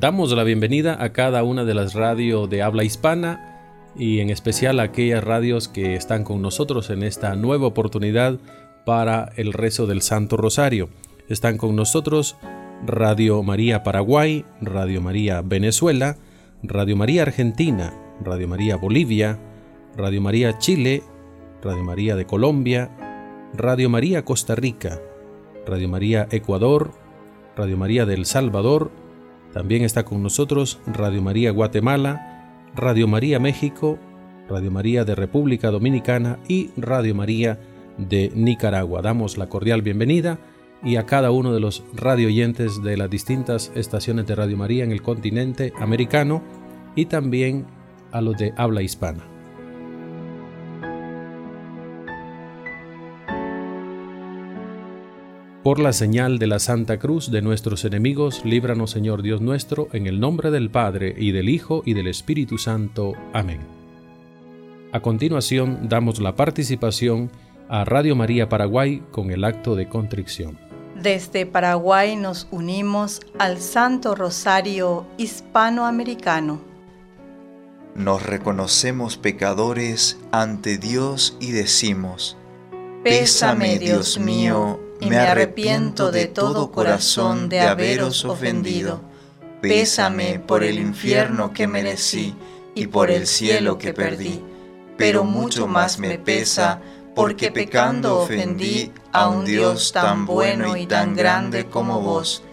Damos la bienvenida a cada una de las radios de habla hispana y en especial a aquellas radios que están con nosotros en esta nueva oportunidad para el rezo del Santo Rosario. Están con nosotros Radio María Paraguay, Radio María Venezuela, Radio María Argentina, Radio María Bolivia, Radio María Chile, Radio María de Colombia, Radio María Costa Rica, Radio María Ecuador, Radio María del Salvador, también está con nosotros Radio María Guatemala, Radio María México, Radio María de República Dominicana y Radio María de Nicaragua. Damos la cordial bienvenida y a cada uno de los radio oyentes de las distintas estaciones de Radio María en el continente americano y también a los de habla hispana. Por la señal de la Santa Cruz de nuestros enemigos, líbranos Señor Dios nuestro, en el nombre del Padre, y del Hijo, y del Espíritu Santo. Amén. A continuación, damos la participación a Radio María Paraguay con el acto de contrición. Desde Paraguay nos unimos al Santo Rosario Hispanoamericano. Nos reconocemos pecadores ante Dios y decimos, Pésame, Dios mío, y me arrepiento de todo corazón de haberos ofendido. Pésame por el infierno que merecí y por el cielo que perdí, pero mucho más me pesa porque pecando ofendí a un Dios tan bueno y tan grande como vos.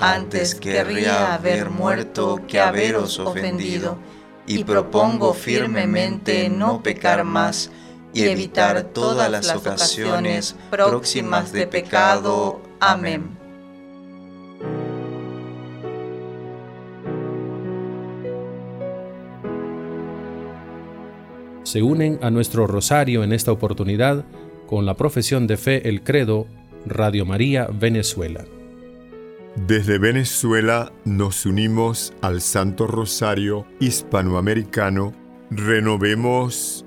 Antes querría haber muerto que haberos ofendido, y propongo firmemente no pecar más y evitar todas las ocasiones próximas de pecado. Amén. se unen a nuestro rosario en esta oportunidad con la profesión de fe El Credo Radio María Venezuela. Desde Venezuela nos unimos al Santo Rosario Hispanoamericano. Renovemos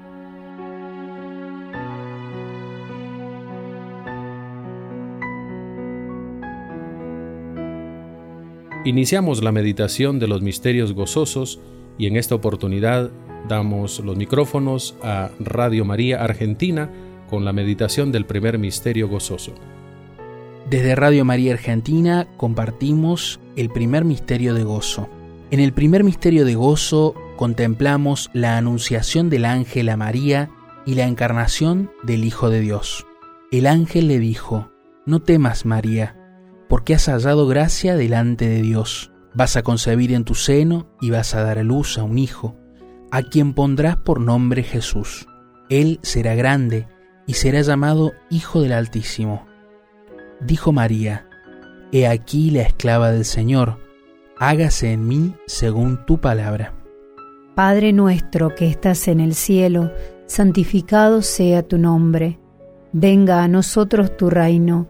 Iniciamos la meditación de los misterios gozosos y en esta oportunidad damos los micrófonos a Radio María Argentina con la meditación del primer misterio gozoso. Desde Radio María Argentina compartimos el primer misterio de gozo. En el primer misterio de gozo contemplamos la anunciación del ángel a María y la encarnación del Hijo de Dios. El ángel le dijo, No temas María, porque has hallado gracia delante de Dios Vas a concebir en tu seno y vas a dar a luz a un hijo, a quien pondrás por nombre Jesús. Él será grande y será llamado Hijo del Altísimo. Dijo María, He aquí la esclava del Señor, hágase en mí según tu palabra. Padre nuestro que estás en el cielo, santificado sea tu nombre. Venga a nosotros tu reino,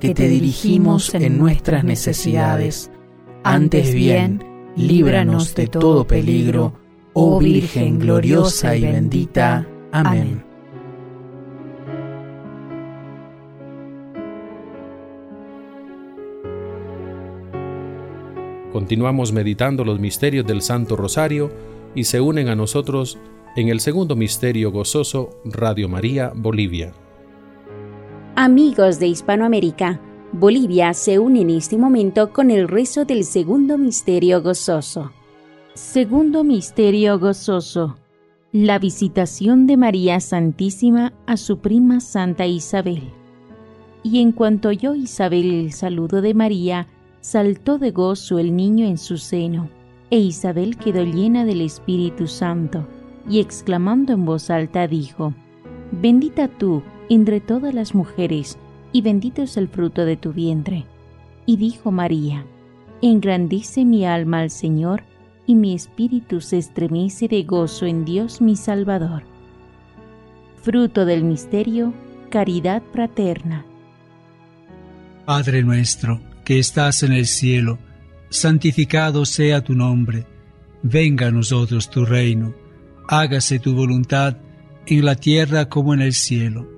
que te dirigimos en nuestras necesidades. Antes bien, líbranos de todo peligro, oh Virgen gloriosa y bendita. Amén. Continuamos meditando los misterios del Santo Rosario y se unen a nosotros en el segundo misterio gozoso Radio María Bolivia. Amigos de Hispanoamérica, Bolivia se une en este momento con el rezo del segundo misterio gozoso. Segundo misterio gozoso la visitación de María Santísima a su prima Santa Isabel. Y en cuanto oyó Isabel el saludo de María, saltó de gozo el niño en su seno, e Isabel quedó llena del Espíritu Santo, y exclamando en voz alta dijo, Bendita tú entre todas las mujeres, y bendito es el fruto de tu vientre. Y dijo María, Engrandice mi alma al Señor, y mi espíritu se estremece de gozo en Dios mi Salvador. Fruto del misterio, caridad fraterna. Padre nuestro, que estás en el cielo, santificado sea tu nombre, venga a nosotros tu reino, hágase tu voluntad en la tierra como en el cielo.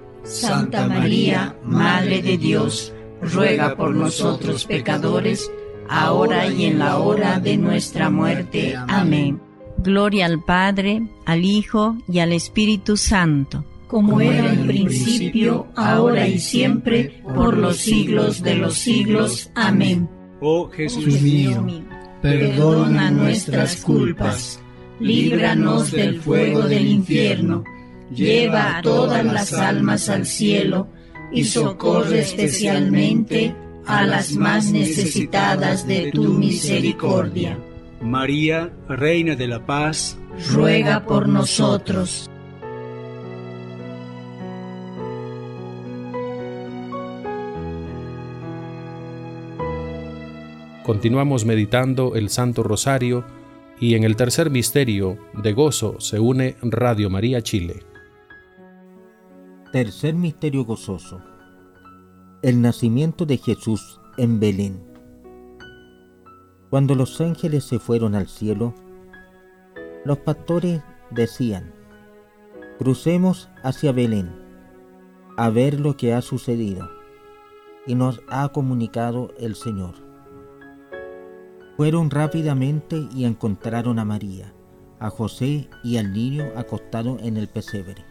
Santa María, Madre de Dios, ruega por nosotros pecadores, ahora y en la hora de nuestra muerte. Amén. Gloria al Padre, al Hijo y al Espíritu Santo. Como era en principio, ahora y siempre, por los siglos de los siglos. Amén. Oh Jesús mío, perdona nuestras culpas, líbranos del fuego del infierno, lleva a todas las almas al cielo y socorre especialmente a las más necesitadas de tu misericordia. María, Reina de la Paz, ruega por nosotros. Continuamos meditando el Santo Rosario y en el tercer misterio de gozo se une Radio María Chile. Tercer misterio gozoso. El nacimiento de Jesús en Belén. Cuando los ángeles se fueron al cielo, los pastores decían, crucemos hacia Belén a ver lo que ha sucedido y nos ha comunicado el Señor. Fueron rápidamente y encontraron a María, a José y al niño acostado en el pesebre.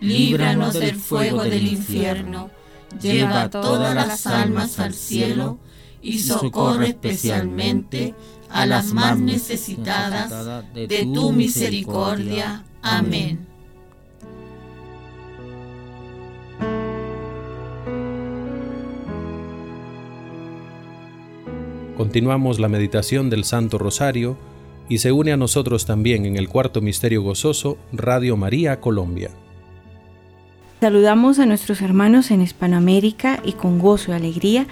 líbranos del fuego del infierno, lleva todas las almas al cielo y socorre especialmente a las más necesitadas de tu misericordia. Amén. Continuamos la meditación del Santo Rosario y se une a nosotros también en el cuarto misterio gozoso Radio María Colombia. Saludamos a nuestros hermanos en Hispanoamérica y con gozo y alegría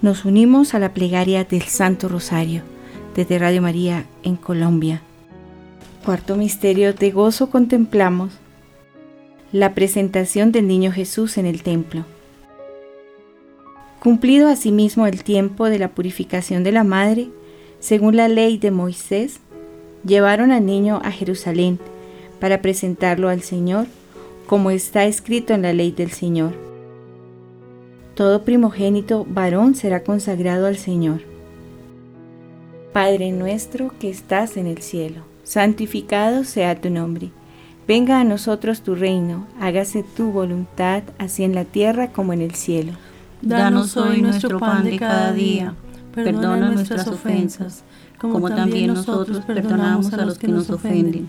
nos unimos a la plegaria del Santo Rosario desde Radio María en Colombia. Cuarto misterio de gozo contemplamos la presentación del niño Jesús en el templo. Cumplido asimismo el tiempo de la purificación de la madre, según la ley de Moisés, llevaron al niño a Jerusalén para presentarlo al Señor, como está escrito en la ley del Señor. Todo primogénito varón será consagrado al Señor. Padre nuestro que estás en el cielo, santificado sea tu nombre. Venga a nosotros tu reino, hágase tu voluntad, así en la tierra como en el cielo. Danos hoy nuestro pan de cada día, perdona nuestras ofensas, como también nosotros perdonamos a los que nos ofenden.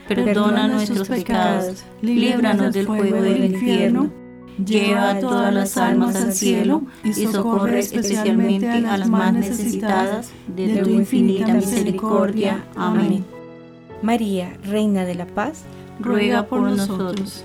perdona nuestros pecados, líbranos del fuego del infierno, lleva a todas las almas al cielo y socorre especialmente a las más necesitadas de tu infinita misericordia. Amén. María, Reina de la Paz, ruega por nosotros.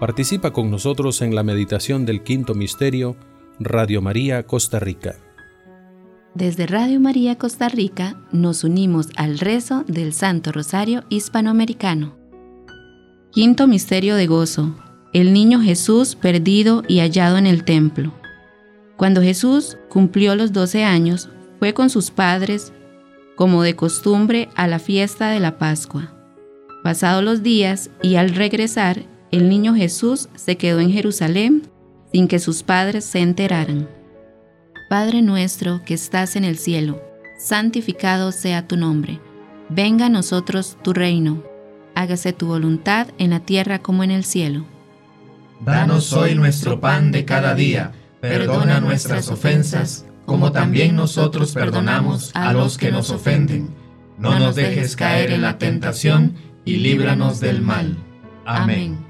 Participa con nosotros en la meditación del quinto misterio Radio María Costa Rica. Desde Radio María Costa Rica nos unimos al rezo del Santo Rosario Hispanoamericano. Quinto Misterio de Gozo. El niño Jesús perdido y hallado en el templo. Cuando Jesús cumplió los doce años, fue con sus padres, como de costumbre, a la fiesta de la Pascua. Pasados los días y al regresar, el niño Jesús se quedó en Jerusalén sin que sus padres se enteraran. Padre nuestro que estás en el cielo, santificado sea tu nombre. Venga a nosotros tu reino. Hágase tu voluntad en la tierra como en el cielo. Danos hoy nuestro pan de cada día. Perdona nuestras ofensas, como también nosotros perdonamos a los que nos ofenden. No nos dejes caer en la tentación y líbranos del mal. Amén.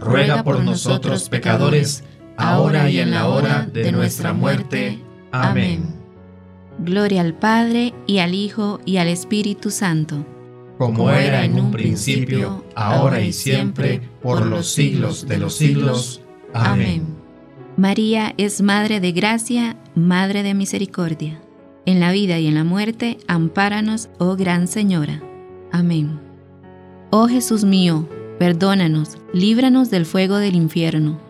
ruega por nosotros pecadores, ahora y en la hora de nuestra muerte. Amén. Gloria al Padre, y al Hijo, y al Espíritu Santo. Como era en un principio, ahora y siempre, por los siglos de los siglos. Amén. María es Madre de Gracia, Madre de Misericordia. En la vida y en la muerte, ampáranos, oh Gran Señora. Amén. Oh Jesús mío, perdónanos, líbranos del fuego del infierno.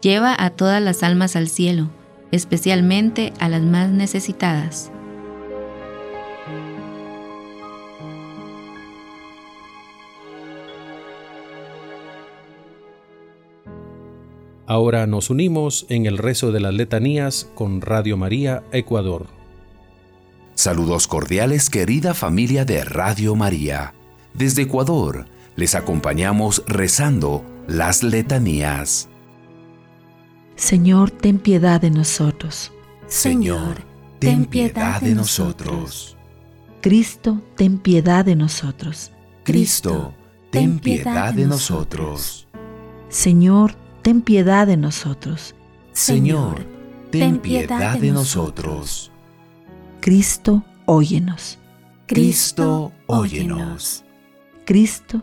Lleva a todas las almas al cielo especialmente a las más necesitadas. Ahora nos unimos en el rezo de las letanías con Radio María Ecuador. Saludos cordiales querida familia de Radio María. Desde Ecuador les acompañamos rezando las letanías. Señor, ten piedad de nosotros. Señor, ten piedad de nosotros. Cristo, ten piedad de nosotros. Cristo, ten piedad de nosotros. Señor, ten piedad de nosotros. Señor, ten piedad de nosotros. Cristo, óyenos. Cristo, óyenos. Cristo,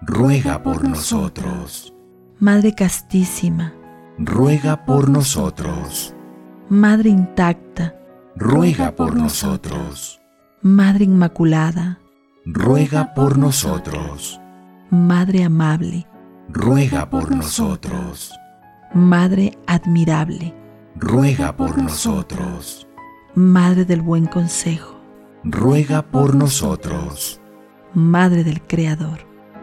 ruega por nosotros. Madre Castísima, ruega por nosotros. Madre Intacta, ruega por nosotros. Madre Inmaculada, ruega por nosotros. Madre Amable, ruega por nosotros. Madre admirable, ruega por nosotros. Madre del buen consejo, ruega por nosotros. Madre del Creador,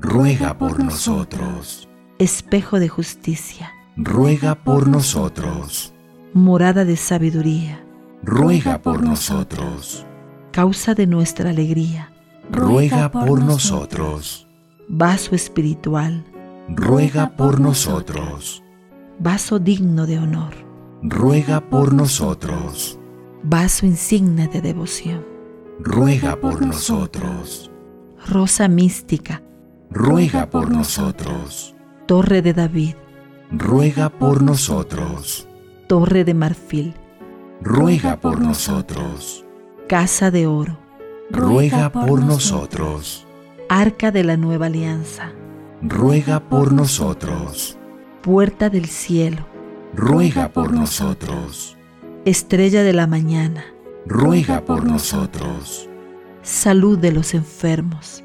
ruega por nosotros. Espejo de justicia, ruega por nosotros. Morada de sabiduría, ruega por nosotros. Causa de nuestra alegría, ruega por nosotros vaso espiritual, ruega por nosotros. Vaso digno de honor, ruega por nosotros. Vaso insigne de devoción, ruega por nosotros. Rosa mística, ruega por nosotros. Torre de David, ruega por nosotros. Torre de marfil, ruega por nosotros. Casa de oro, ruega por nosotros Arca de la Nueva Alianza, ruega por nosotros. Puerta del cielo, ruega por nosotros. Estrella de la mañana, ruega por nosotros. Salud de los enfermos,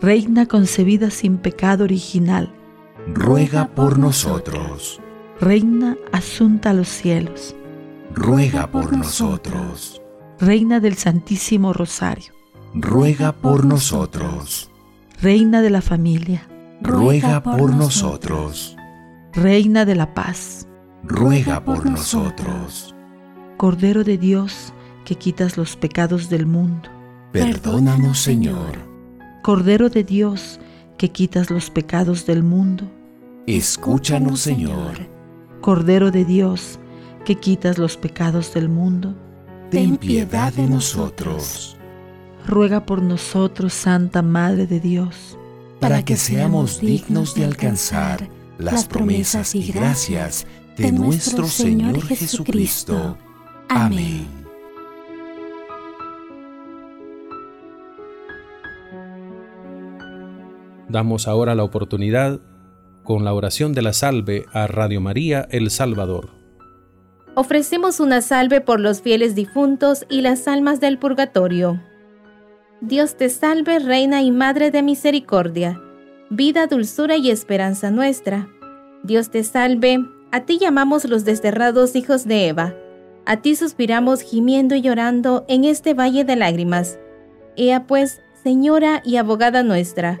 Reina concebida sin pecado original, ruega por nosotros. Reina asunta a los cielos, ruega por nosotros. Reina del Santísimo Rosario, ruega por nosotros. Reina de la familia, ruega por nosotros. Reina de la paz, ruega por nosotros. Cordero de Dios, que quitas los pecados del mundo, perdónanos Señor. Cordero de Dios, que quitas los pecados del mundo, escúchanos Señor. Cordero de Dios, que quitas los pecados del mundo, ten piedad de nosotros. Ruega por nosotros, Santa Madre de Dios, para que seamos dignos de alcanzar las promesas y gracias de nuestro Señor Jesucristo. Amén. Damos ahora la oportunidad con la oración de la salve a Radio María El Salvador. Ofrecemos una salve por los fieles difuntos y las almas del purgatorio. Dios te salve, Reina y Madre de Misericordia, vida, dulzura y esperanza nuestra. Dios te salve, a ti llamamos los desterrados hijos de Eva. A ti suspiramos gimiendo y llorando en este valle de lágrimas. Ea pues, Señora y abogada nuestra,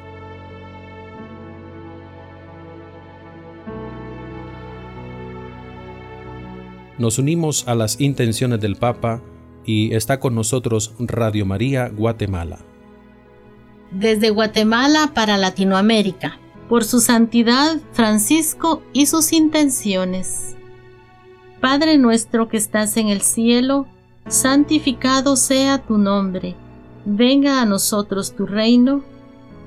Nos unimos a las intenciones del Papa y está con nosotros Radio María Guatemala. Desde Guatemala para Latinoamérica, por su santidad Francisco y sus intenciones. Padre nuestro que estás en el cielo, santificado sea tu nombre, venga a nosotros tu reino,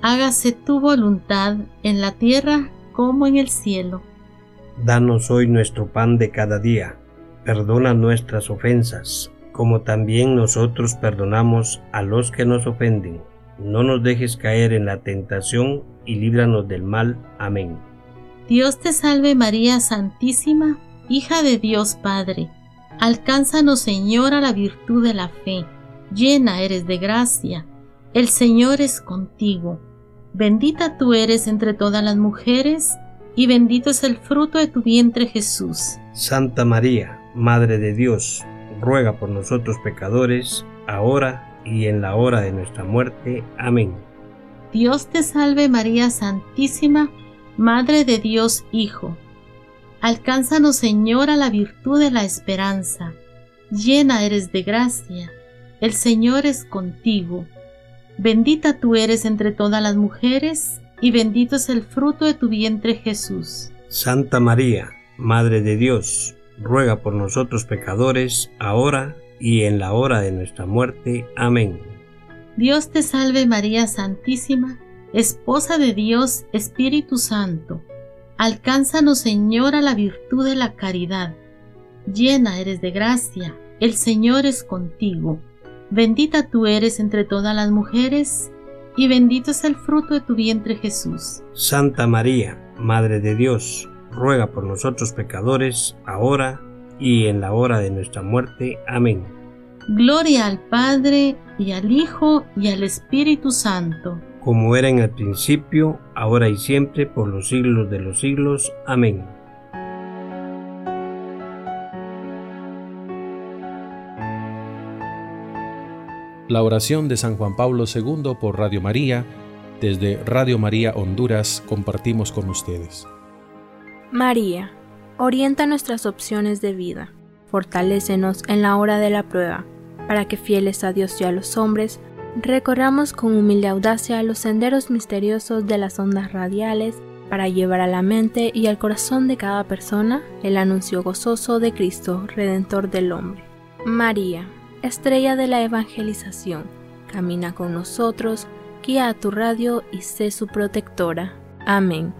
hágase tu voluntad en la tierra como en el cielo. Danos hoy nuestro pan de cada día, perdona nuestras ofensas, como también nosotros perdonamos a los que nos ofenden. No nos dejes caer en la tentación y líbranos del mal. Amén. Dios te salve María Santísima, hija de Dios Padre Alcánzanos, Señor, a la virtud de la fe. Llena eres de gracia. El Señor es contigo. Bendita tú eres entre todas las mujeres, y bendito es el fruto de tu vientre Jesús. Santa María, Madre de Dios, ruega por nosotros pecadores, ahora y en la hora de nuestra muerte. Amén. Dios te salve María Santísima, Madre de Dios Hijo Alcánzanos, Señor, a la virtud de la esperanza. Llena eres de gracia. El Señor es contigo. Bendita tú eres entre todas las mujeres, y bendito es el fruto de tu vientre Jesús. Santa María, Madre de Dios, ruega por nosotros pecadores, ahora y en la hora de nuestra muerte. Amén. Dios te salve María Santísima, Esposa de Dios, Espíritu Santo Alcánzanos, Señor, a la virtud de la caridad. Llena eres de gracia, el Señor es contigo. Bendita tú eres entre todas las mujeres, y bendito es el fruto de tu vientre Jesús. Santa María, Madre de Dios, ruega por nosotros pecadores, ahora y en la hora de nuestra muerte. Amén. Gloria al Padre, y al Hijo, y al Espíritu Santo como era en el principio, ahora y siempre, por los siglos de los siglos. Amén. La oración de San Juan Pablo II por Radio María, desde Radio María Honduras, compartimos con ustedes. María, orienta nuestras opciones de vida, fortalécenos en la hora de la prueba, para que fieles a Dios y a los hombres, recorramos con humilde audacia los senderos misteriosos de las ondas radiales para llevar a la mente y al corazón de cada persona el anuncio gozoso de Cristo, Redentor del hombre. María, estrella de la evangelización, camina con nosotros, guía a tu radio y sé su protectora. Amén.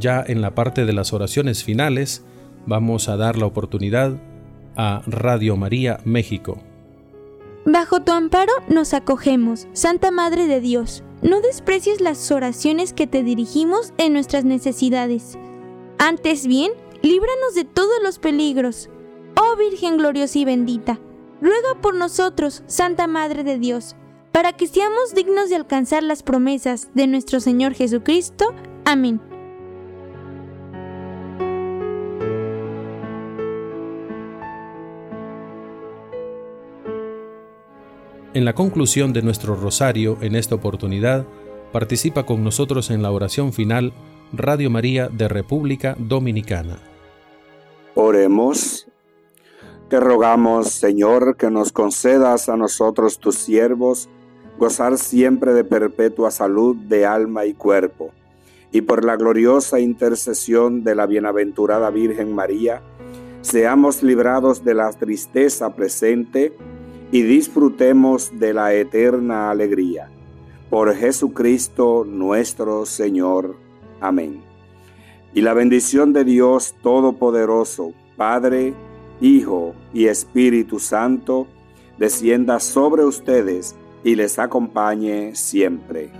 Ya en la parte de las oraciones finales, vamos a dar la oportunidad a Radio María México. Bajo tu amparo nos acogemos, Santa Madre de Dios. No desprecies las oraciones que te dirigimos en nuestras necesidades. Antes bien, líbranos de todos los peligros. Oh Virgen gloriosa y bendita, ruega por nosotros, Santa Madre de Dios, para que seamos dignos de alcanzar las promesas de nuestro Señor Jesucristo. Amén. En la conclusión de nuestro rosario en esta oportunidad, participa con nosotros en la oración final Radio María de República Dominicana. Oremos. Te rogamos, Señor, que nos concedas a nosotros, tus siervos, gozar siempre de perpetua salud de alma y cuerpo, y por la gloriosa intercesión de la bienaventurada Virgen María, seamos librados de la tristeza presente y disfrutemos de la eterna alegría. Por Jesucristo nuestro Señor. Amén. Y la bendición de Dios Todopoderoso, Padre, Hijo y Espíritu Santo, descienda sobre ustedes y les acompañe siempre.